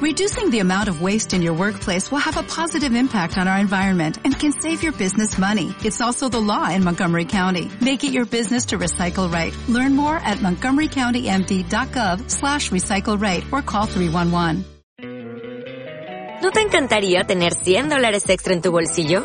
Reducing the amount of waste in your workplace will have a positive impact on our environment and can save your business money. It's also the law in Montgomery County. Make it your business to recycle right. Learn more at montgomerycountymd.gov slash recycle right or call 311. ¿No te encantaría tener 100 dólares extra en tu bolsillo?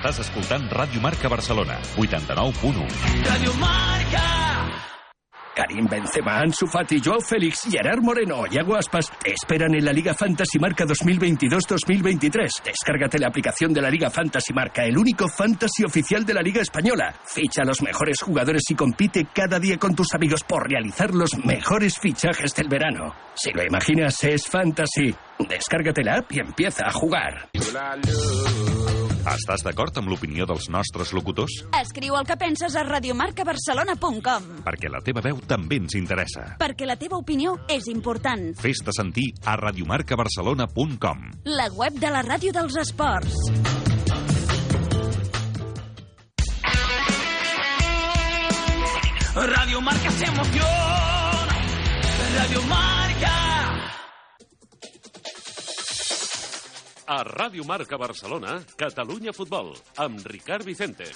Estàs escoltant Ràdio Marca Barcelona, 89.1. Ràdio Marca! Karim Benzema, Ansu Fati, Joao Félix, Gerard Moreno y Aguaspas te esperan en la Liga Fantasy Marca 2022-2023. Descárgate la aplicación de la Liga Fantasy Marca, el único fantasy oficial de la Liga Española. Ficha a los mejores jugadores y compite cada día con tus amigos por realizar los mejores fichajes del verano. Si lo imaginas, es fantasy. Descárgate la app y empieza a jugar. Estàs d'acord amb l'opinió dels nostres locutors? Escriu el que penses a radiomarcabarcelona.com Perquè la teva veu també ens interessa. Perquè la teva opinió és important. Fes-te sentir a radiomarcabarcelona.com. La web de la ràdio dels esports. Radio Marca se emociona. Radio Marca. A Ràdio Marca Barcelona, Catalunya Futbol, amb Ricard Vicente.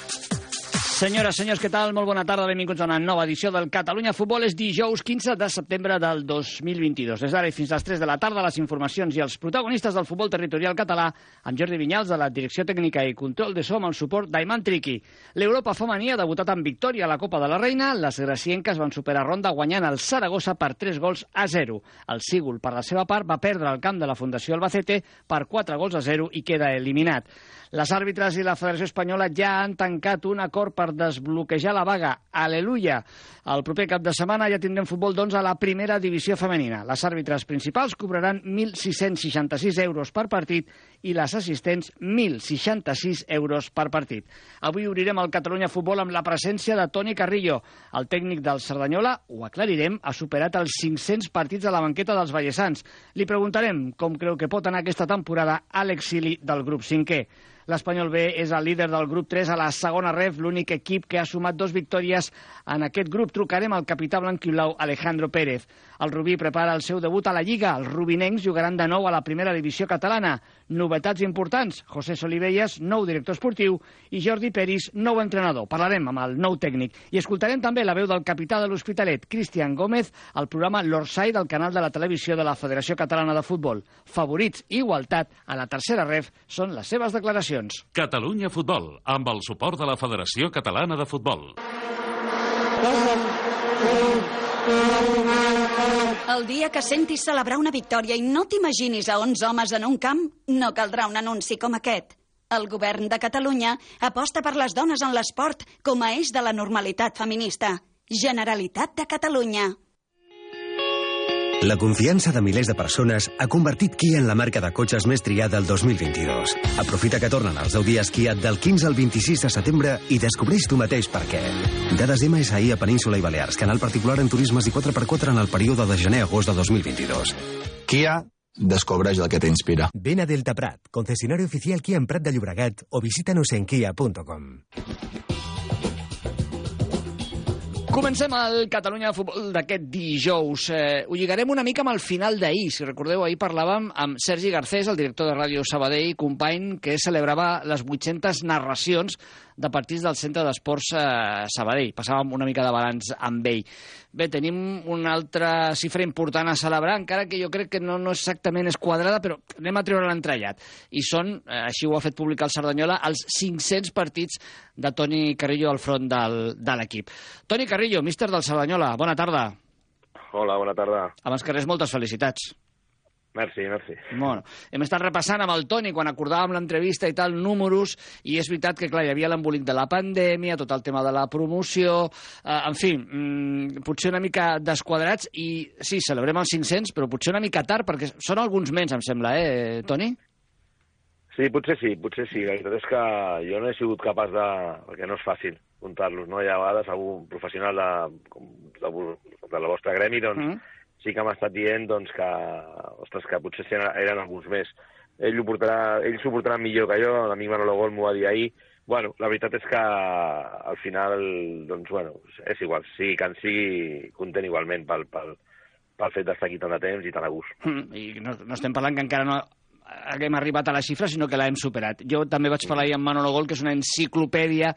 Senyores, senyors, què tal? Molt bona tarda, benvinguts a una nova edició del Catalunya Futbol. És dijous 15 de setembre del 2022. Des d'ara i fins a les 3 de la tarda, les informacions i els protagonistes del futbol territorial català, amb Jordi Vinyals, de la Direcció Tècnica i Control de Som, el suport d'Aiman Triqui. L'Europa femení ha debutat amb victòria a la Copa de la Reina. Les gracienques van superar ronda guanyant el Saragossa per 3 gols a 0. El Sígul, per la seva part, va perdre el camp de la Fundació Albacete per 4 gols a 0 i queda eliminat. Les àrbitres i la Federació Espanyola ja han tancat un acord per desbloquejar la vaga. Aleluia! El proper cap de setmana ja tindrem futbol doncs a la primera divisió femenina. Les àrbitres principals cobraran 1.666 euros per partit i les assistents 1.066 euros per partit. Avui obrirem el Catalunya Futbol amb la presència de Toni Carrillo. El tècnic del Cerdanyola, ho aclarirem, ha superat els 500 partits a la banqueta dels Vallesans. Li preguntarem com creu que pot anar aquesta temporada a l'exili del grup 5è. L'Espanyol B és el líder del grup 3 a la segona ref, l'únic equip que ha sumat dos victòries en aquest grup. Trucarem al capità blanquilau Alejandro Pérez. El Rubí prepara el seu debut a la Lliga. Els rubinencs jugaran de nou a la primera divisió catalana. Novetats importants. José Solivelles, nou director esportiu, i Jordi Peris, nou entrenador. Parlarem amb el nou tècnic. I escoltarem també la veu del capità de l'Hospitalet, Cristian Gómez, al programa L'Orsai del canal de la televisió de la Federació Catalana de Futbol. Favorits i igualtat a la tercera ref són les seves declaracions. Catalunya Futbol, amb el suport de la Federació Catalana de Futbol. El dia que sentis celebrar una victòria i no t'imaginis a 11 homes en un camp, no caldrà un anunci com aquest. El govern de Catalunya aposta per les dones en l'esport com a eix de la normalitat feminista. Generalitat de Catalunya. La confiança de milers de persones ha convertit Kia en la marca de cotxes més triada el 2022. Aprofita que tornen els 10 dies Kia del 15 al 26 de setembre i descobreix tu mateix per què. Dades MSI a Península i Balears, canal particular en turismes i 4x4 en el període de gener-agost de 2022. Kia descobreix el que t'inspira. Ven a Delta Prat, concesionario oficial Kia en Prat de Llobregat o visítanos en kia.com. Comencem el Catalunya de Futbol d'aquest dijous. Eh, ho lligarem una mica amb el final d'ahir. Si recordeu, ahir parlàvem amb Sergi Garcés, el director de Ràdio Sabadell, company que celebrava les 800 narracions de partits del Centre d'Esports eh, Sabadell. Passàvem una mica de balanç amb ell. Bé, tenim una altra xifra important a celebrar, encara que jo crec que no, no exactament és quadrada, però anem a treure l'entrellat. I són, eh, així ho ha fet publicar el Cerdanyola, els 500 partits de Toni Carrillo al front del, de l'equip. Toni Carrillo, míster del Cerdanyola, bona tarda. Hola, bona tarda. Abans que res, moltes felicitats. Merci, merci. Bueno, hem estat repassant amb el Toni quan acordàvem l'entrevista i tal, números, i és veritat que, clar, hi havia l'embolic de la pandèmia, tot el tema de la promoció, eh, en fi, mm, potser una mica desquadrats, i sí, celebrem els 500, però potser una mica tard, perquè són alguns menys, em sembla, eh, Toni? Sí, potser sí, potser sí. La veritat és que jo no he sigut capaç de... perquè no és fàcil comptar-los, no? Hi ha vegades algun professional de, de, de la vostra gremi, doncs, mm. Sí que m'ha estat dient doncs, que, ostres, que potser eren, alguns més. Ell ho portarà, ell s'ho portarà millor que jo, l'amic Manolo Gol m'ho va dir ahir. Bueno, la veritat és que al final, doncs, bueno, és igual, sigui que en sigui content igualment pel, pel, pel fet d'estar aquí tant de temps i tan a gust. Mm, I no, no estem parlant que encara no haguem arribat a la xifra, sinó que l'hem superat. Jo també vaig parlar ahir amb Manolo Gol, que és una enciclopèdia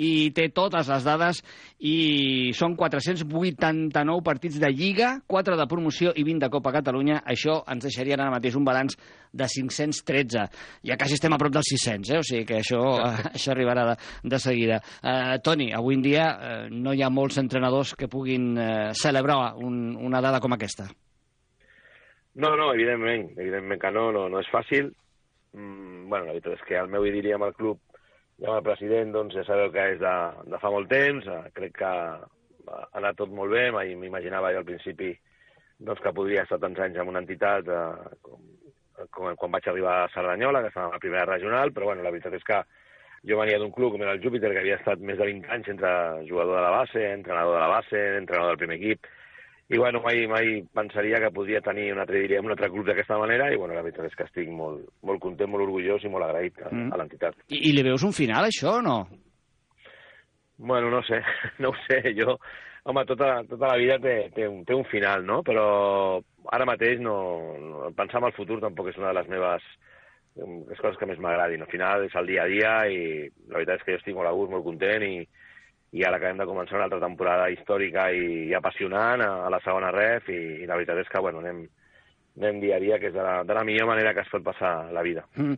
i té totes les dades i són 489 partits de Lliga, 4 de promoció i 20 de Copa Catalunya. Això ens deixaria ara mateix un balanç de 513. Ja quasi estem a prop dels 600, eh? o sigui que això, això arribarà de, de seguida. Uh, Toni, avui en dia uh, no hi ha molts entrenadors que puguin uh, celebrar un, una dada com aquesta. No, no, evidentment, evidentment que no, no, no és fàcil. Mm, bueno, la veritat és que el meu idili amb el club i amb el president, doncs ja sabeu que és de, de fa molt temps, eh, crec que ha anat tot molt bé, m'imaginava jo al principi doncs, que podria estar tants anys en una entitat eh, com, com, quan vaig arribar a Cerdanyola, que estava a la primera regional, però bueno, la veritat és que jo venia d'un club com era el Júpiter, que havia estat més de 20 anys entre jugador de la base, entrenador de la base, entrenador del primer equip, i bueno, mai, mai pensaria que podria tenir un altre, diríem, un altre club d'aquesta manera i bueno, la veritat és que estic molt, molt content, molt orgullós i molt agraït a, mm. a l'entitat. I, I li veus un final, això, o no? Bueno, no sé, no ho sé, jo... Home, tota, tota la vida té, té, un, té un final, no? Però ara mateix no, no, pensar en el futur tampoc és una de les meves les coses que més m'agradin. Al final és el dia a dia i la veritat és que jo estic molt a gust, molt content i, i ara acabem de començar una altra temporada històrica i, i apassionant a, a la segona ref i, i la veritat és que bueno, anem, anem dia a dia, que és de la, de la millor manera que es pot passar la vida. Mm.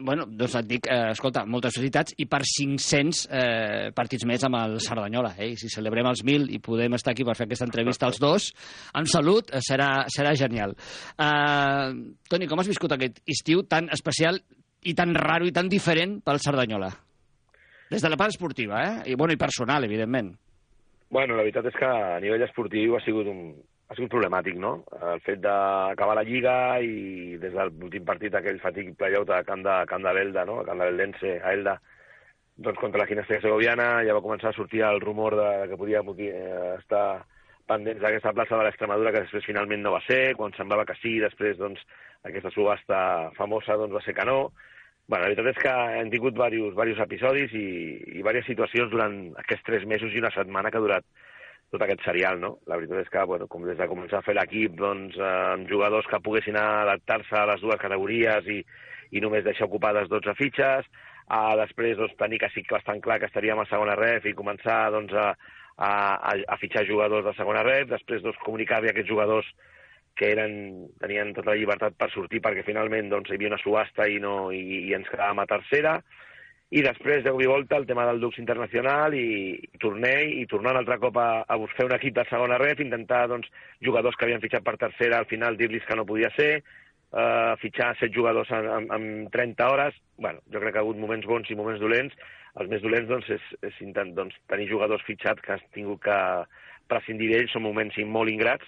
Bueno, doncs et dic, eh, escolta, moltes felicitats i per 500 eh, partits més amb el Cerdanyola. Eh? Si celebrem els 1.000 i podem estar aquí per fer aquesta entrevista als dos, amb salut, eh, serà, serà genial. Eh, Toni, com has viscut aquest estiu tan especial i tan raro i tan diferent pel Cerdanyola? Des de la part esportiva, eh? I, bueno, i personal, evidentment. Bueno, la veritat és que a nivell esportiu ha sigut un, ha sigut problemàtic, no? El fet d'acabar la Lliga i des de l'últim partit aquell fatig playout a Camp de, Camp de Belda, no? a Camp de Beldense, a Elda, doncs contra la Ginestria Segoviana ja va començar a sortir el rumor de que podia eh, estar pendents d'aquesta plaça de l'Extremadura, que després finalment no va ser, quan semblava que sí, després doncs, aquesta subhasta famosa doncs, va ser que no, Bueno, la veritat és que hem tingut diversos, diversos episodis i, i diverses situacions durant aquests tres mesos i una setmana que ha durat tot aquest serial, no? La veritat és que, bueno, com des de començar a fer l'equip, doncs, eh, amb jugadors que poguessin adaptar-se a les dues categories i, i només deixar ocupades 12 fitxes, a després doncs, tenir que sí que bastant clar que estaríem a segona ref i començar doncs, a, a, a fitxar jugadors de segona ref, després doncs, comunicar-li a aquests jugadors que eren, tenien tota la llibertat per sortir perquè finalment doncs, hi havia una subhasta i, no, i, i ens quedàvem a tercera. I després, de volta, el tema del Dux Internacional i, i tornei, i tornar un altre cop a, a buscar un equip de segona ref, intentar doncs, jugadors que havien fitxat per tercera, al final dir-los que no podia ser, uh, fitxar set jugadors en, en, en 30 hores. bueno, jo crec que ha hagut moments bons i moments dolents. Els més dolents doncs, és, és intent, doncs, tenir jugadors fitxats que has tingut que prescindir d'ells, són moments molt ingrats,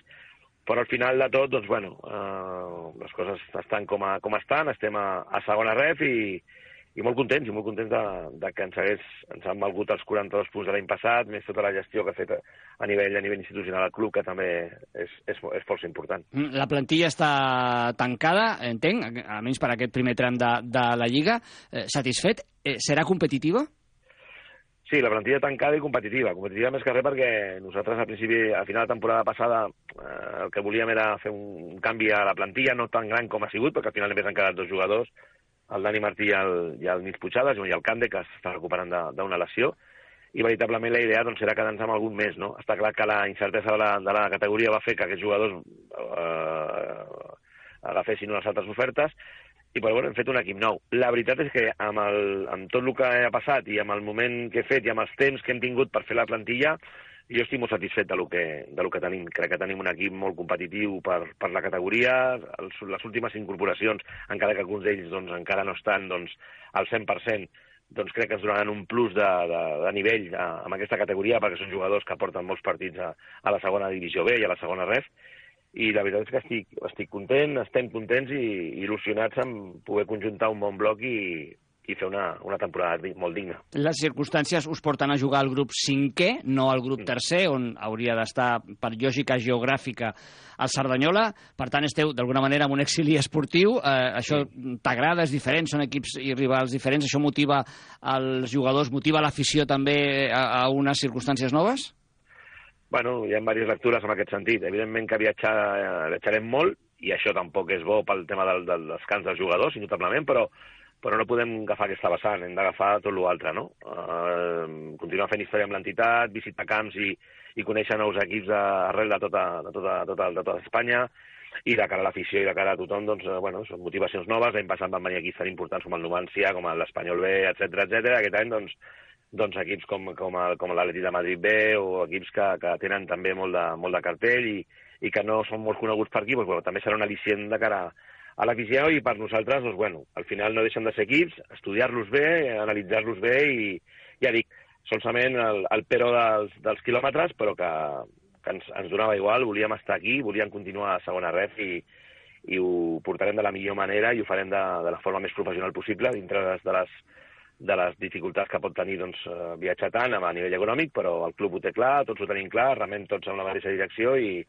però al final de tot, doncs, bueno, eh, les coses estan com, a, com estan, estem a, a segona ref i, i molt contents, i molt contents de, de que ens, hagués, ens han valgut els 42 punts de l'any passat, més tota la gestió que ha fet a nivell, a nivell institucional al club, que també és, és, és força important. Mm, la plantilla està tancada, entenc, almenys per aquest primer tram de, de la Lliga. Eh, satisfet? Eh, serà competitiva? Sí, la plantilla tancada i competitiva. Competitiva més que res perquè nosaltres al principi, a final de temporada passada, eh, el que volíem era fer un canvi a la plantilla, no tan gran com ha sigut, perquè al final només han quedat dos jugadors, el Dani Martí i el, i el Nils Puigades, i el Cande, que està recuperant d'una lesió, i veritablement la idea doncs, era quedar-nos amb algun més. No? Està clar que la incertesa de la, de la categoria va fer que aquests jugadors eh, agafessin unes altres ofertes, i però, bueno, hem fet un equip nou. La veritat és que amb, el, amb tot el que ha passat i amb el moment que he fet i amb els temps que hem tingut per fer la plantilla, jo estic molt satisfet de lo que, de lo que tenim. Crec que tenim un equip molt competitiu per, per la categoria. Els, les últimes incorporacions, encara que alguns d'ells doncs, encara no estan doncs, al 100%, doncs crec que ens donaran un plus de, de, de nivell a, amb aquesta categoria, perquè són jugadors que porten molts partits a, a la segona divisió B i a la segona ref, i la veritat és que estic, estic content, estem contents i il·lusionats en poder conjuntar un bon bloc i, i fer una, una temporada molt digna. Les circumstàncies us porten a jugar al grup cinquè, no al grup tercer, on hauria d'estar, per lògica geogràfica, el Cerdanyola. Per tant, esteu, d'alguna manera, en un exili esportiu. Eh, això t'agrada, és diferent, són equips i rivals diferents. Això motiva els jugadors, motiva l'afició també a, a unes circumstàncies noves? Bueno, hi ha diverses lectures en aquest sentit. Evidentment que viatjar, eh, viatjarem molt, i això tampoc és bo pel tema del, del descans dels jugadors, indubtablement, però, però no podem agafar aquesta vessant, hem d'agafar tot l'altre, no? Uh, continuar fent història amb l'entitat, visitar camps i, i conèixer nous equips de, arrel de tota, de, tota, de, tota, de tota Espanya, i de cara a l'afició i de cara a tothom, doncs, eh, bueno, són motivacions noves. L'any passat van venir equips tan importants com el Numancia, com l'Espanyol B, etc etc. Aquest any, doncs, doncs equips com, com, com l'Atleti de Madrid B o equips que, que tenen també molt de, molt de cartell i, i que no són molt coneguts per aquí, doncs, bueno, també serà un al·licient de cara a l'afició i per nosaltres, doncs, bueno, al final no deixen de ser equips, estudiar-los bé, analitzar-los bé i, ja dic, solament el, el però dels, dels quilòmetres, però que, que ens, ens donava igual, volíem estar aquí, volíem continuar a segona ref i, i ho portarem de la millor manera i ho farem de, de la forma més professional possible, dintre de les, de les, de les dificultats que pot tenir doncs, eh, viatjar tant a nivell econòmic, però el club ho té clar, tots ho tenim clar, remem tots en la mateixa direcció i,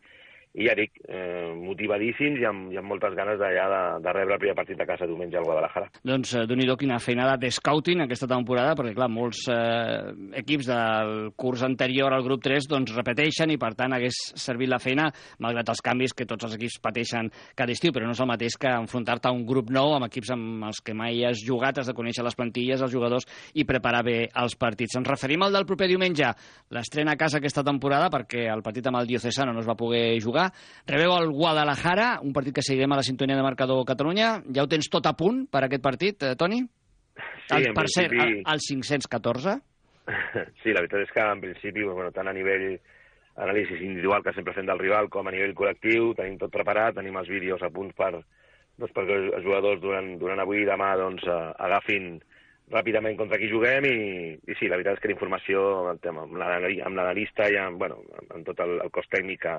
i ja dic, eh, motivadíssims i amb, i amb moltes ganes d'allà de, de rebre el primer partit de casa diumenge al Guadalajara. Doncs eh, nhi quina feinada de scouting aquesta temporada, perquè clar, molts eh, equips del curs anterior al grup 3 doncs repeteixen i per tant hagués servit la feina, malgrat els canvis que tots els equips pateixen cada estiu, però no és el mateix que enfrontar-te a un grup nou amb equips amb els que mai has jugat, has de conèixer les plantilles, els jugadors i preparar bé els partits. Ens referim al del proper diumenge, l'estrena a casa aquesta temporada perquè el partit amb el Diocesano no es va poder jugar. Rebeu el Guadalajara, un partit que seguirem a la sintonia de Marcador Catalunya. Ja ho tens tot a punt per aquest partit, eh, Toni? Sí, el, per cert, principi- el, el 514? Sí, la veritat és que en principi, bueno, tant a nivell anàlisi individual que sempre fem del rival com a nivell col·lectiu, tenim tot preparat, tenim els vídeos a punts per, doncs, perquè els jugadors durant, durant avui i demà doncs, eh, agafin ràpidament contra qui juguem i, i sí, la veritat és que la informació amb l'analista i amb, bueno, amb tot el, el cos tècnic que,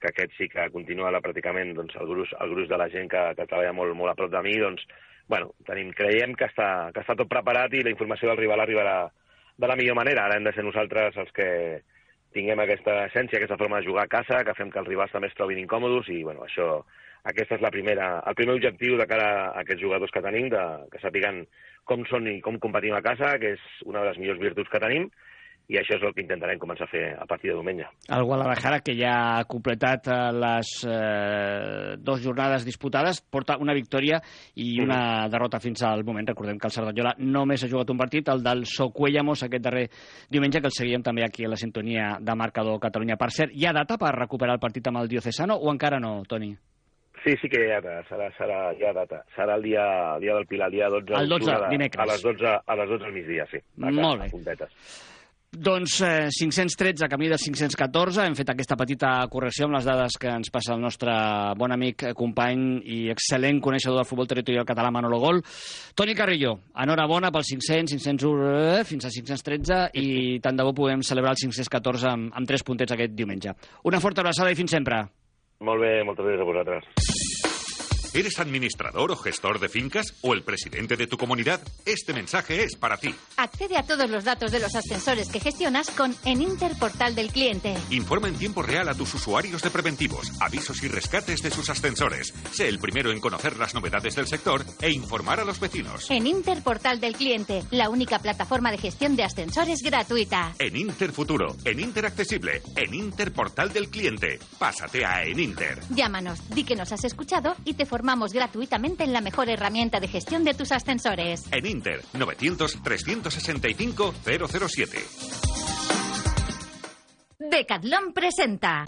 que aquest sí que continua la, pràcticament doncs, el, gruix, el gruix de la gent que, que treballa molt, molt a prop de mi, doncs, bueno, tenim, creiem que està, que està tot preparat i la informació del rival arribarà de la millor manera. Ara hem de ser nosaltres els que tinguem aquesta essència, aquesta forma de jugar a casa, que fem que els rivals també es trobin incòmodes i, bueno, això, aquesta és la primera, el primer objectiu de cara a aquests jugadors que tenim, de, que sàpiguen com són i com competim a casa, que és una de les millors virtuts que tenim, i això és el que intentarem començar a fer a partir de diumenge. El Guadalajara, que ja ha completat eh, les eh, dues jornades disputades, porta una victòria i una derrota fins al moment. Recordem que el Cerdanyola només ha jugat un partit, el del Socuellamos, aquest darrer diumenge, que el seguíem també aquí a la sintonia de Marcador Catalunya. Per cert, hi ha data per recuperar el partit amb el Diocesano o encara no, Toni? Sí, sí que hi ha data, serà, serà, hi ha data. Serà el dia, el dia del Pilar, el dia 12 El 12, d'octubre, dimecres. A les 12, a les 12 al migdia, sí. A, Molt bé. A puntetes. Doncs eh, 513, camí de 514. Hem fet aquesta petita correcció amb les dades que ens passa el nostre bon amic, eh, company i excel·lent coneixedor del futbol territorial català, Manolo Gol. Toni Carrillo, enhorabona pel 500, 501, eh, fins a 513 i tant de bo podem celebrar el 514 amb, amb tres puntets aquest diumenge. Una forta abraçada i fins sempre. Molt bé, moltes gràcies a vosaltres. ¿Eres administrador o gestor de fincas o el presidente de tu comunidad? Este mensaje es para ti. Accede a todos los datos de los ascensores que gestionas con En Interportal del cliente. Informa en tiempo real a tus usuarios de preventivos, avisos y rescates de sus ascensores. Sé el primero en conocer las novedades del sector e informar a los vecinos. En Interportal del cliente, la única plataforma de gestión de ascensores gratuita. En Interfuturo, en Interaccesible, en Interportal del cliente. Pásate a En Inter. Llámanos, di que nos has escuchado y te formamos gratuitamente en la mejor herramienta de gestión de tus ascensores. En Inter, 900-365-007. Decathlon presenta.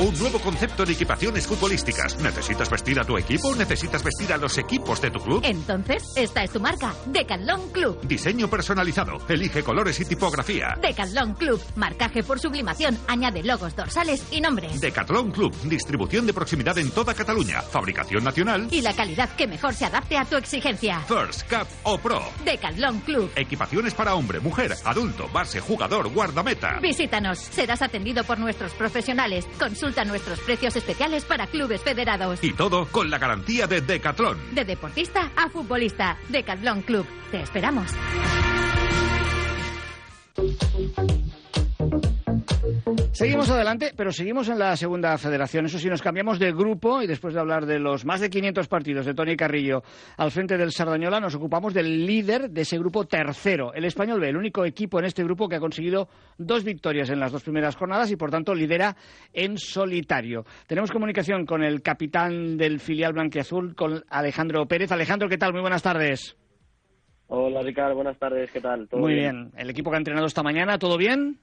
Un nuevo concepto de equipaciones futbolísticas. ¿Necesitas vestir a tu equipo necesitas vestir a los equipos de tu club? Entonces, esta es tu marca, Decathlon Club. Diseño personalizado. Elige colores y tipografía. Decathlon Club, marcaje por sublimación, añade logos dorsales y nombres. Decathlon Club, distribución de proximidad en toda Cataluña, fabricación nacional. Y la calidad que mejor se adapte a tu exigencia. First, Cup o Pro. Decathlon Club. Equipaciones para hombre, mujer, adulto, base, jugador, guardameta. Visítanos, serás atendido por nuestros profesionales. Consulta nuestros precios especiales para clubes federados. Y todo con la garantía de Decathlon. De deportista a futbolista, Decathlon Club. Te esperamos. Seguimos adelante, pero seguimos en la segunda federación. Eso sí, nos cambiamos de grupo y después de hablar de los más de 500 partidos de Tony Carrillo al frente del Sardañola, nos ocupamos del líder de ese grupo tercero, el Español B, el único equipo en este grupo que ha conseguido dos victorias en las dos primeras jornadas y por tanto lidera en solitario. Tenemos comunicación con el capitán del filial blanquiazul, con Alejandro Pérez. Alejandro, ¿qué tal? Muy buenas tardes. Hola Ricardo, buenas tardes, ¿qué tal? Muy bien? ¿El equipo que ha entrenado esta mañana, todo bien?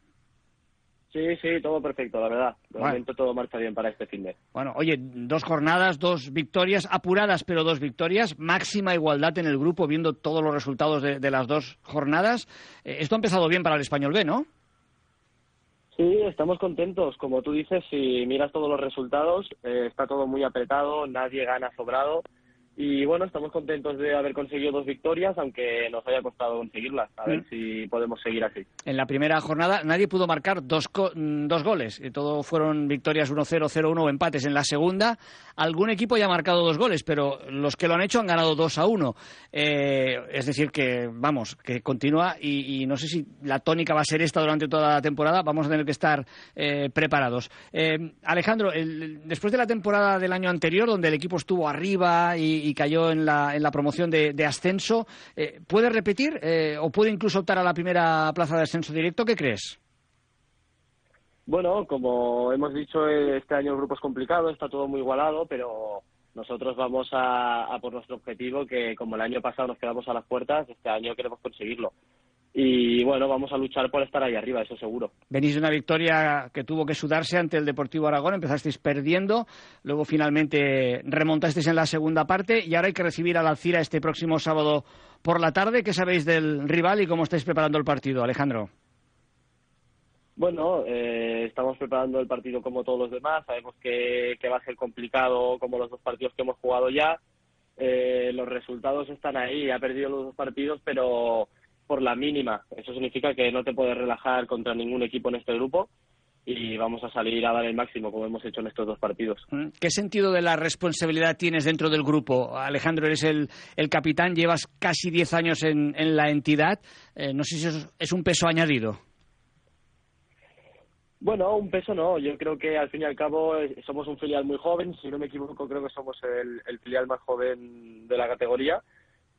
Sí, sí, todo perfecto, la verdad. De Bueno. momento todo marcha bien para este fin de. Bueno, oye, dos jornadas, dos victorias, apuradas pero dos victorias, máxima igualdad en el grupo viendo todos los resultados de, de las dos jornadas. Eh, esto ha empezado bien para el Español B, ¿no? Sí, estamos contentos. Como tú dices, si miras todos los resultados, eh, está todo muy apretado, nadie gana sobrado. Y bueno, estamos contentos de haber conseguido dos victorias, aunque nos haya costado conseguirlas. A ver Mm. si podemos seguir así. En la primera jornada nadie pudo marcar dos, mm, dos goles, y todo fueron victorias 1-0, 0-1 o empates. En la segunda, algún equipo ya ha marcado dos goles, pero los que lo han hecho han ganado 2-1. Eh, es decir, que vamos, que continúa y, y no sé si la tónica va a ser esta durante toda la temporada. Vamos a tener que estar eh, preparados. Eh, Alejandro, el- después de la temporada del año anterior, donde el equipo estuvo arriba y, y cayó en la, en la promoción de, de ascenso, eh, ¿puede repetir eh, o puede incluso optar a la primera plaza de ascenso directo? ¿Qué crees? Bueno, como hemos dicho, este año el grupo es complicado, está todo muy igualado, pero nosotros vamos a, a por nuestro objetivo, que como el año pasado nos quedamos a las puertas, este año queremos conseguirlo. Y bueno, vamos a luchar por estar ahí arriba, eso seguro. Venís de una victoria que tuvo que sudarse ante el Deportivo Aragón, empezasteis perdiendo, luego finalmente remontasteis en la segunda parte y ahora hay que recibir al Alcira este próximo sábado por la tarde. ¿Qué sabéis del rival y cómo estáis preparando el partido, Alejandro? Bueno, eh, estamos preparando el partido como todos los demás. Sabemos que, que va a ser complicado como los dos partidos que hemos jugado ya. Eh, los resultados están ahí. Ha perdido los dos partidos, pero por la mínima. Eso significa que no te puedes relajar contra ningún equipo en este grupo y vamos a salir a dar el máximo como hemos hecho en estos dos partidos. ¿Mm? ¿Qué sentido de la responsabilidad tienes dentro del grupo? Alejandro, eres el, el capitán, llevas casi 10 años en, en la entidad. Eh, no sé si eso es- un peso añadido. Bueno, un peso no. Yo creo que al fin y al cabo eh, somos un filial muy joven. Si no me equivoco, creo que somos el, el filial más joven de la categoría.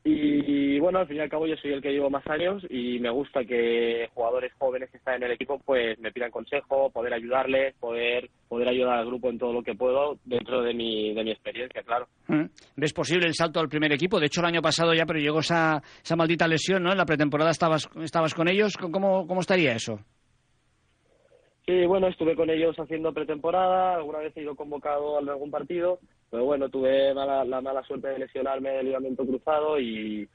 Y bueno, al fin y al cabo yo soy el que llevo más años y me gusta que jugadores jóvenes que están en el equipo pues me pidan consejo, poder ayudarles, poder poder ayudar al grupo en todo lo que puedo dentro de mi, de mi experiencia, claro. ¿Mm? ¿Ves posible el salto al primer equipo? De hecho, el año pasado ya, pero llegó esa, esa maldita lesión, ¿no? En la pretemporada estabas, estabas con ellos. ¿Cómo, ¿Cómo estaría eso? Sí, bueno, estuve con ellos haciendo pretemporada, alguna vez he ido convocado a algún partido, pero bueno, tuve mala- la mala suerte de lesionarme del ligamento cruzado y,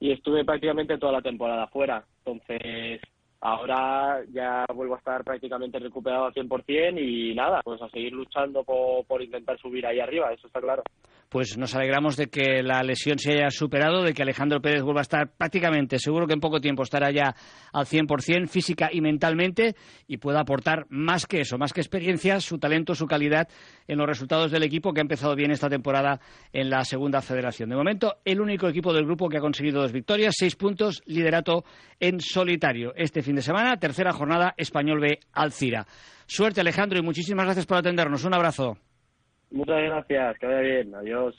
y estuve prácticamente toda la temporada fuera. Entonces, ahora ya vuelvo a estar prácticamente recuperado al 100% y nada, pues a seguir luchando por, por intentar subir ahí arriba, eso está claro. Pues nos alegramos de que la lesión se haya superado, de que Alejandro Pérez vuelva a estar prácticamente, seguro que en poco tiempo estará ya al 100% física y mentalmente y pueda aportar más que eso, más que experiencia, su talento, su calidad en los resultados del equipo que ha empezado bien esta temporada en la segunda federación. De momento, el único equipo del grupo que ha conseguido dos victorias, seis puntos, liderato en solitario. Este fin de semana, tercera jornada, Español B Alcira. Suerte Alejandro y muchísimas gracias por atendernos. Un abrazo. Muchas gracias, que vaya bien, adiós.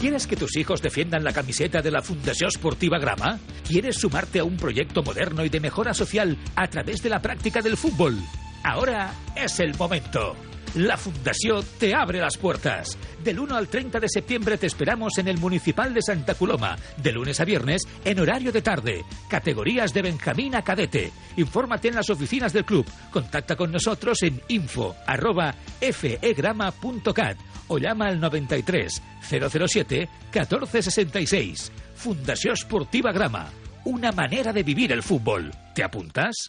¿Quieres que tus hijos defiendan la camiseta de la Fundación Sportiva Grama? ¿Quieres sumarte a un proyecto moderno y de mejora social a través de la práctica del fútbol? Ahora es el momento. La Fundación te abre las puertas. Del 1 al 30 de septiembre te esperamos en el Municipal de Santa Coloma, de lunes a viernes en horario de tarde. Categorías de Benjamín a cadete. Infórmate en las oficinas del club. Contacta con nosotros en info arroba fegrama.cat o llama al 93 007 1466. Fundación Esportiva Grama. Una manera de vivir el fútbol. ¿Te apuntas?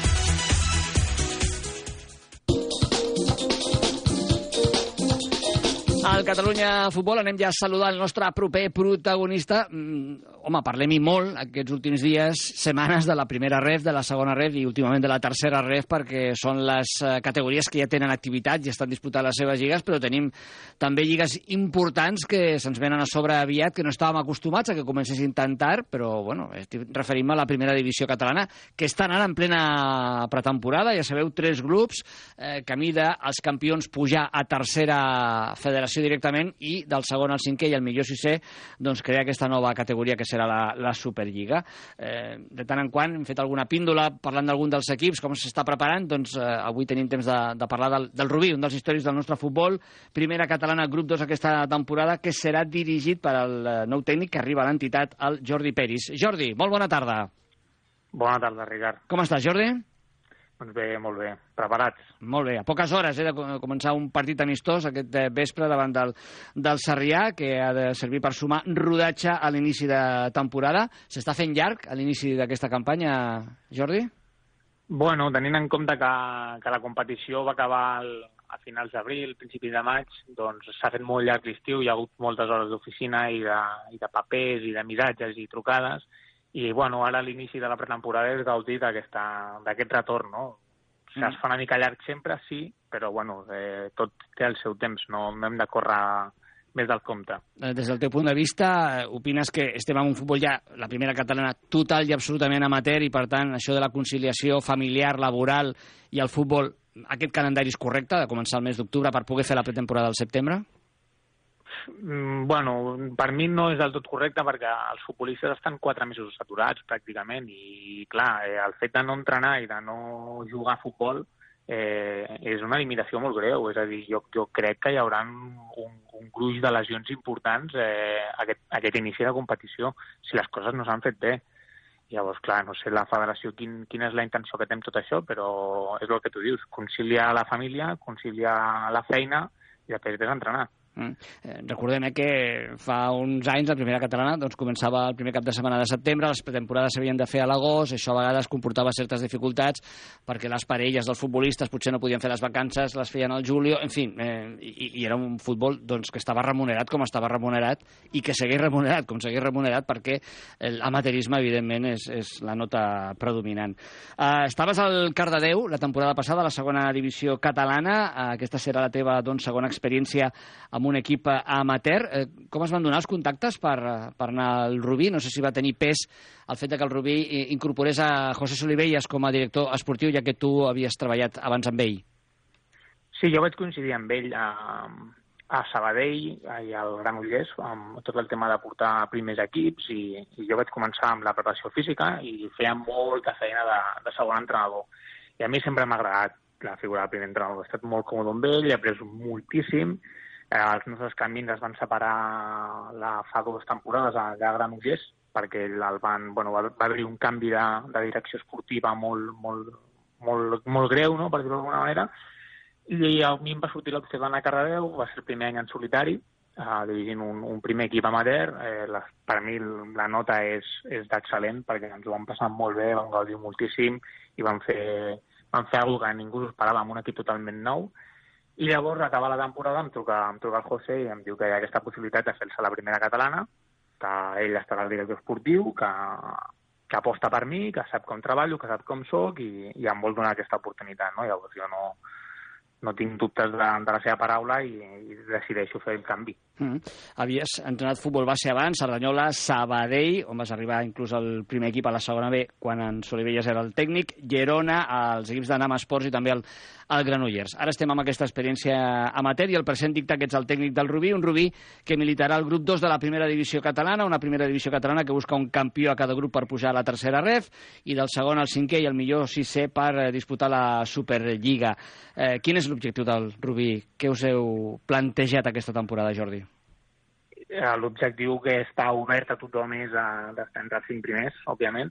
Al Catalunya Futbol anem ja a saludar el nostre proper protagonista. Mm, home, parlem-hi molt aquests últims dies, setmanes de la primera ref, de la segona ref i últimament de la tercera ref perquè són les eh, categories que ja tenen activitat i estan disputant les seves lligues, però tenim també lligues importants que se'ns venen a sobre aviat, que no estàvem acostumats a que comencessin tan tard, però bueno, estic referint-me a la primera divisió catalana, que està anant en plena pretemporada, ja sabeu, tres grups, eh, camí dels campions pujar a tercera federació directament i del segon al cinquè i el millor sisè doncs crear aquesta nova categoria que serà la, la Superliga. Eh, de tant en quant hem fet alguna píndola parlant d'algun dels equips, com s'està preparant, doncs eh, avui tenim temps de, de parlar del, del Rubí, un dels històrics del nostre futbol, primera catalana grup 2 aquesta temporada, que serà dirigit per al eh, nou tècnic que arriba a l'entitat, el Jordi Peris. Jordi, molt bona tarda. Bona tarda, Ricard. Com estàs, Jordi? Doncs bé, molt bé. Preparats. Molt bé. A poques hores eh, de començar un partit amistós aquest eh, vespre davant del, del Sarrià, que ha de servir per sumar rodatge a l'inici de temporada. S'està fent llarg a l'inici d'aquesta campanya, Jordi? Bueno, tenint en compte que, que la competició va acabar el, a finals d'abril, principi de maig, doncs s'ha fet molt llarg l'estiu, hi ha hagut moltes hores d'oficina i, de, i de papers i de miratges i trucades, i bueno, ara a l'inici de la pretemporada és gaudir d'aquest retorn, no? O sigui, mm. es fa una mica llarg sempre, sí, però bueno, eh, tot té el seu temps, no, no hem de córrer més del compte. Eh, des del teu punt de vista, eh, opines que estem en un futbol ja, la primera catalana, total i absolutament amateur, i per tant, això de la conciliació familiar, laboral i el futbol, aquest calendari és correcte, de començar el mes d'octubre per poder fer la pretemporada al setembre? Mm, bueno, per mi no és del tot correcte perquè els futbolistes estan quatre mesos saturats pràcticament i clar, eh, el fet de no entrenar i de no jugar a futbol eh, és una limitació molt greu, és a dir, jo, jo crec que hi haurà un, un gruix de lesions importants eh, aquest, aquest inici de competició si les coses no s'han fet bé. Llavors, clar, no sé la federació quin, quina és la intenció que té amb tot això, però és el que tu dius, conciliar la família, conciliar la feina i després ves a entrenar. Mm. Eh, recordem eh, que fa uns anys la primera catalana doncs, començava el primer cap de setmana de setembre, les pretemporades s'havien de fer a l'agost, això a vegades comportava certes dificultats perquè les parelles dels futbolistes potser no podien fer les vacances, les feien al julio, en fi, eh, i, i era un futbol doncs, que estava remunerat com estava remunerat i que segueix remunerat com segueix remunerat perquè l'amateurisme, evidentment, és, és la nota predominant. Eh, estaves al Cardedeu la temporada passada, a la segona divisió catalana, eh, aquesta serà la teva doncs, segona experiència amb amb un equip eh, amateur. Eh, com es van donar els contactes per, eh, per anar al Rubí? No sé si va tenir pes el fet de que el Rubí incorporés a José Solivelles com a director esportiu, ja que tu havies treballat abans amb ell. Sí, jo vaig coincidir amb ell a, a Sabadell i al Granollers amb tot el tema de portar primers equips i, i jo vaig començar amb la preparació física i feia molta feina de, de segon entrenador. I a mi sempre m'ha agradat la figura del primer entrenador. He estat molt còmode amb ell, he après moltíssim Eh, els nostres camins es van separar la, fa dues temporades a Granollers perquè el van, bueno, va, va haver un canvi de, de direcció esportiva molt, molt, molt, molt greu, no?, per dir-ho d'alguna manera, i a mi em va sortir l'opció d'anar a Cardedeu, va ser el primer any en solitari, uh, dirigint un, un primer equip amateur. Eh, la, per mi la nota és, és d'excel·lent perquè ens ho vam passar molt bé, vam gaudir moltíssim i vam fer, vam fer alguna que ningú esperava amb un equip totalment nou i llavors, acaba la temporada, em truca, em truca el José i em diu que hi ha aquesta possibilitat de fer-se la primera catalana, que ell estarà al director esportiu, que, que aposta per mi, que sap com treballo, que sap com sóc i, i em vol donar aquesta oportunitat, no? Llavors jo no, no tinc dubtes de, de la seva paraula i, i decideixo fer el canvi. Mm. Havies entrenat futbol base abans, Cerdanyola, Sabadell, on vas arribar inclús al primer equip a la segona B, quan en Solivelles era el tècnic, Girona, als equips de Nam Esports i també al, al Granollers. Ara estem amb aquesta experiència amateur i el present dicta que ets el tècnic del Rubí, un Rubí que militarà al grup 2 de la primera divisió catalana, una primera divisió catalana que busca un campió a cada grup per pujar a la tercera ref, i del segon al cinquè i el millor sisè per eh, disputar la Superliga. Eh, quin és l'objectiu del Rubí? Què us heu plantejat aquesta temporada, Jordi? Eh, L'objectiu que està obert a tothom és d'estar entre els cinc primers, òbviament,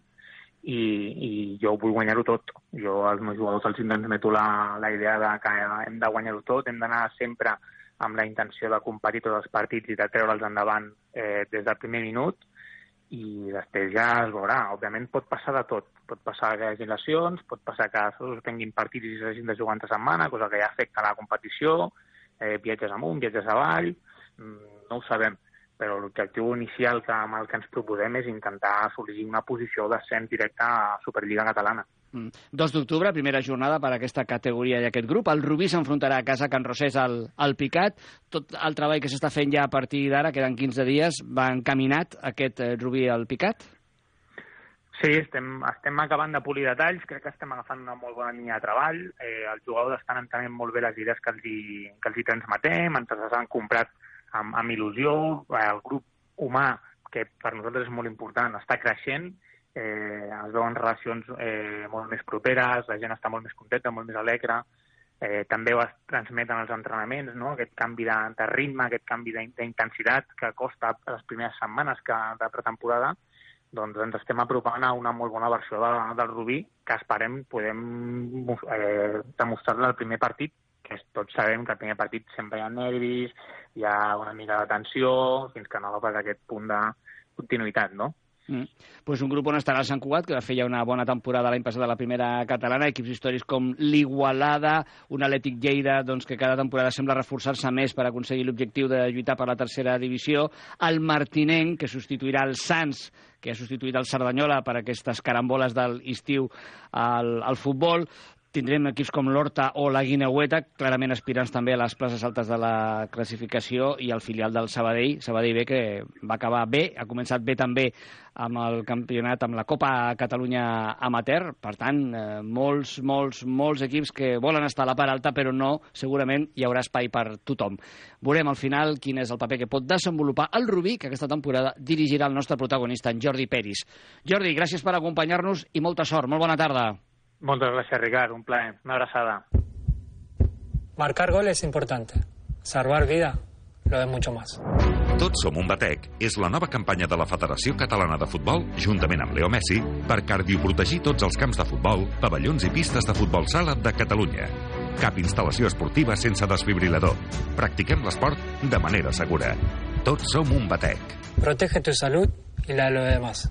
i, i jo vull guanyar-ho tot. Jo als meus jugadors els transmeto la, la idea de que hem de guanyar-ho tot, hem d'anar sempre amb la intenció de competir tots els partits i de treure'ls endavant eh, des del primer minut i després ja es veurà. Òbviament pot passar de tot. Pot passar que hi hagi lesions, pot passar que els tinguin partits i s'hagin de jugar entre setmana, cosa que ja afecta la competició, eh, viatges amunt, viatges avall, mm, no ho sabem però l'objectiu inicial que, amb el que ens proposem és intentar assolir una posició d'ascens directe a Superliga Catalana. Mm. 2 d'octubre, primera jornada per a aquesta categoria i aquest grup. El Rubí s'enfrontarà a casa Can Rosés al, al Picat. Tot el treball que s'està fent ja a partir d'ara, queden 15 dies, va encaminat aquest eh, Rubí al Picat? Sí, estem, estem acabant de polir detalls, crec que estem agafant una molt bona línia de treball, eh, els jugadors estan entenent molt bé les idees que els hi, que els hi transmetem, ens les han comprat amb, amb il·lusió, el grup humà, que per nosaltres és molt important, està creixent, eh, es veuen relacions eh, molt més properes, la gent està molt més contenta, molt més alegre, eh, també ho es transmeten els entrenaments, no? aquest canvi de, de ritme, aquest canvi d'intensitat que costa les primeres setmanes que, de pretemporada, doncs ens estem apropant a una molt bona versió de, del Rubí que esperem podem eh, demostrar-la al primer partit tots sabem que el primer partit sempre hi ha nervis, hi ha una mica de tensió, fins que no agafes aquest punt de continuïtat, no? Mm. Pues un grup on estarà el Sant Cugat, que va fer ja una bona temporada l'any passat a la primera catalana, equips històrics com l'Igualada, un Atlètic Lleida doncs, que cada temporada sembla reforçar-se més per aconseguir l'objectiu de lluitar per la tercera divisió, el Martinenc, que substituirà el Sants, que ha substituït el Cerdanyola per aquestes caramboles de l'estiu al, al futbol, Tindrem equips com l'Horta o la Guineueta, clarament aspirants també a les places altes de la classificació, i el filial del Sabadell, Sabadell B, que va acabar bé, ha començat bé també amb el campionat, amb la Copa Catalunya Amateur. Per tant, eh, molts, molts, molts equips que volen estar a la part alta, però no, segurament hi haurà espai per tothom. Veurem al final quin és el paper que pot desenvolupar el Rubí, que aquesta temporada dirigirà el nostre protagonista, en Jordi Peris. Jordi, gràcies per acompanyar-nos i molta sort. Molt bona tarda. Moltes gràcies, Ricard. Un plaer. Una abraçada. Marcar gol es importante. Salvar vida lo es mucho más. Tots som un batec és la nova campanya de la Federació Catalana de Futbol, juntament amb Leo Messi, per cardioprotegir tots els camps de futbol, pavellons i pistes de futbol sala de Catalunya. Cap instal·lació esportiva sense desfibrilador. Practiquem l'esport de manera segura. Tots som un batec. Protege tu salud y la de los demás.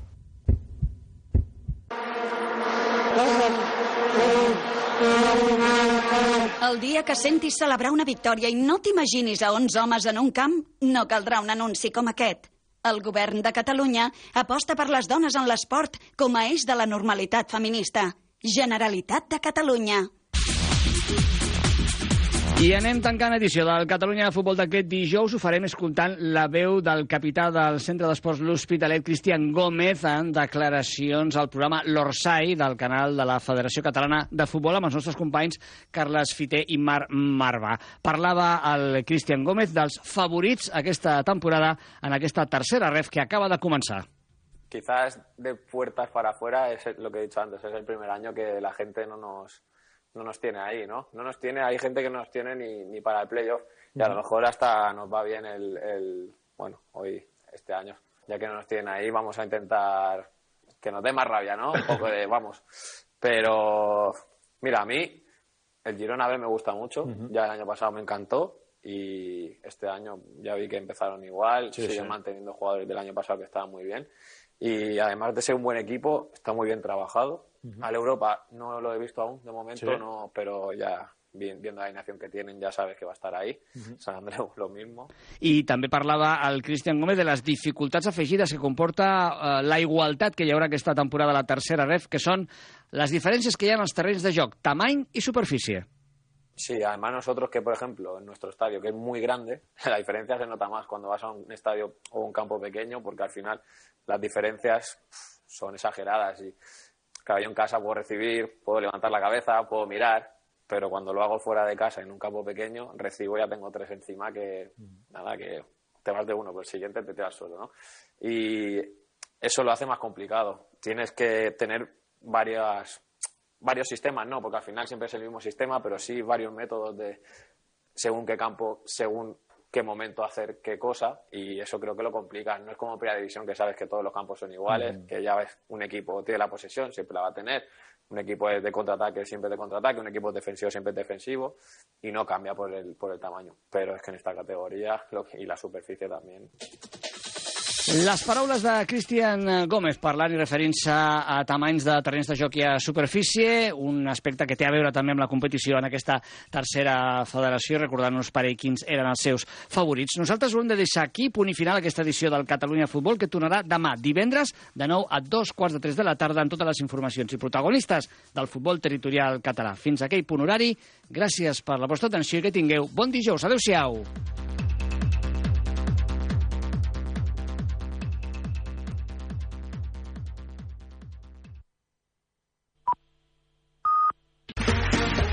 El dia que sentis celebrar una victòria i no t'imaginis a 11 homes en un camp, no caldrà un anunci com aquest. El govern de Catalunya aposta per les dones en l'esport com a eix de la normalitat feminista. Generalitat de Catalunya. I anem tancant edició del Catalunya de Futbol d'aquest dijous. Ho farem escoltant la veu del capità del Centre d'Esports L'Hospitalet, Cristian Gómez, en declaracions al programa L'Orsai del canal de la Federació Catalana de Futbol amb els nostres companys Carles Fiter i Marc Marva. Parlava el Cristian Gómez dels favorits aquesta temporada en aquesta tercera ref que acaba de començar. Quizás de puertas para afuera es lo que he dicho antes, es el primer año que la gente no nos no nos tiene ahí, ¿no? No nos tiene, hay gente que no nos tiene ni, ni para el playoff y a lo mejor hasta nos va bien el, el, bueno, hoy, este año, ya que no nos tienen ahí, vamos a intentar que nos dé más rabia, ¿no? Un poco de, vamos. Pero, mira, a mí el Girona B me gusta mucho, ya el año pasado me encantó y este año ya vi que empezaron igual, Sí, siguen sí. manteniendo jugadores del año pasado que estaban muy bien y además de ser un buen equipo, está muy bien trabajado. Al Europa no lo he visto aún, de momento Sí. no, pero ya vi- viendo la alineación que tienen ya sabes que va a estar ahí. San Andreu lo mismo. I també parlava el Cristian Gómez de les dificultats afegides que comporta eh, la igualtat que hi haurà aquesta temporada a la tercera ref, que són les diferències que hi ha en els terrenys de joc, tamany i superfície. Sí, además nosotros que, por ejemplo, en nuestro estadio, que es muy grande, la diferencia se nota más cuando vas a un estadio o un campo pequeño, porque al final las diferencias son exageradas y claro, yo en casa puedo recibir, puedo levantar la cabeza, puedo mirar, pero cuando lo hago fuera de casa en un campo pequeño, recibo y ya tengo tres encima que, nada, que te vas de uno, pero el siguiente te tiras solo, ¿no? Y eso lo hace más complicado. Tienes que tener varias varios sistemas, no, porque al final siempre es el mismo sistema, pero sí varios métodos de según qué campo, según qué momento hacer qué cosa, y eso creo que lo complica. No es como Primera División, que sabes que todos los campos son iguales, que ya ves, un equipo tiene la posesión, siempre la va a tener, un equipo es de contraataque siempre de contraataque, un equipo defensivo siempre es defensivo, y no cambia por el, por el tamaño. Pero es que en esta categoría, lo que- y la superficie también, Les paraules de Cristian Gómez parlant i referint-se a tamanys de terrenys de joc i a superfície, un aspecte que té a veure també amb la competició en aquesta tercera federació, recordant-nos per ell quins eren els seus favorits. Nosaltres ho hem de deixar aquí, punt i final aquesta edició del Catalunya Futbol, que tornarà demà, divendres, de nou a dos quarts de tres de la tarda, amb totes les informacions i protagonistes del futbol territorial català. Fins aquell punt horari, gràcies per la vostra atenció i que tingueu bon dijous. Adéu-siau.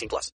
18 plus.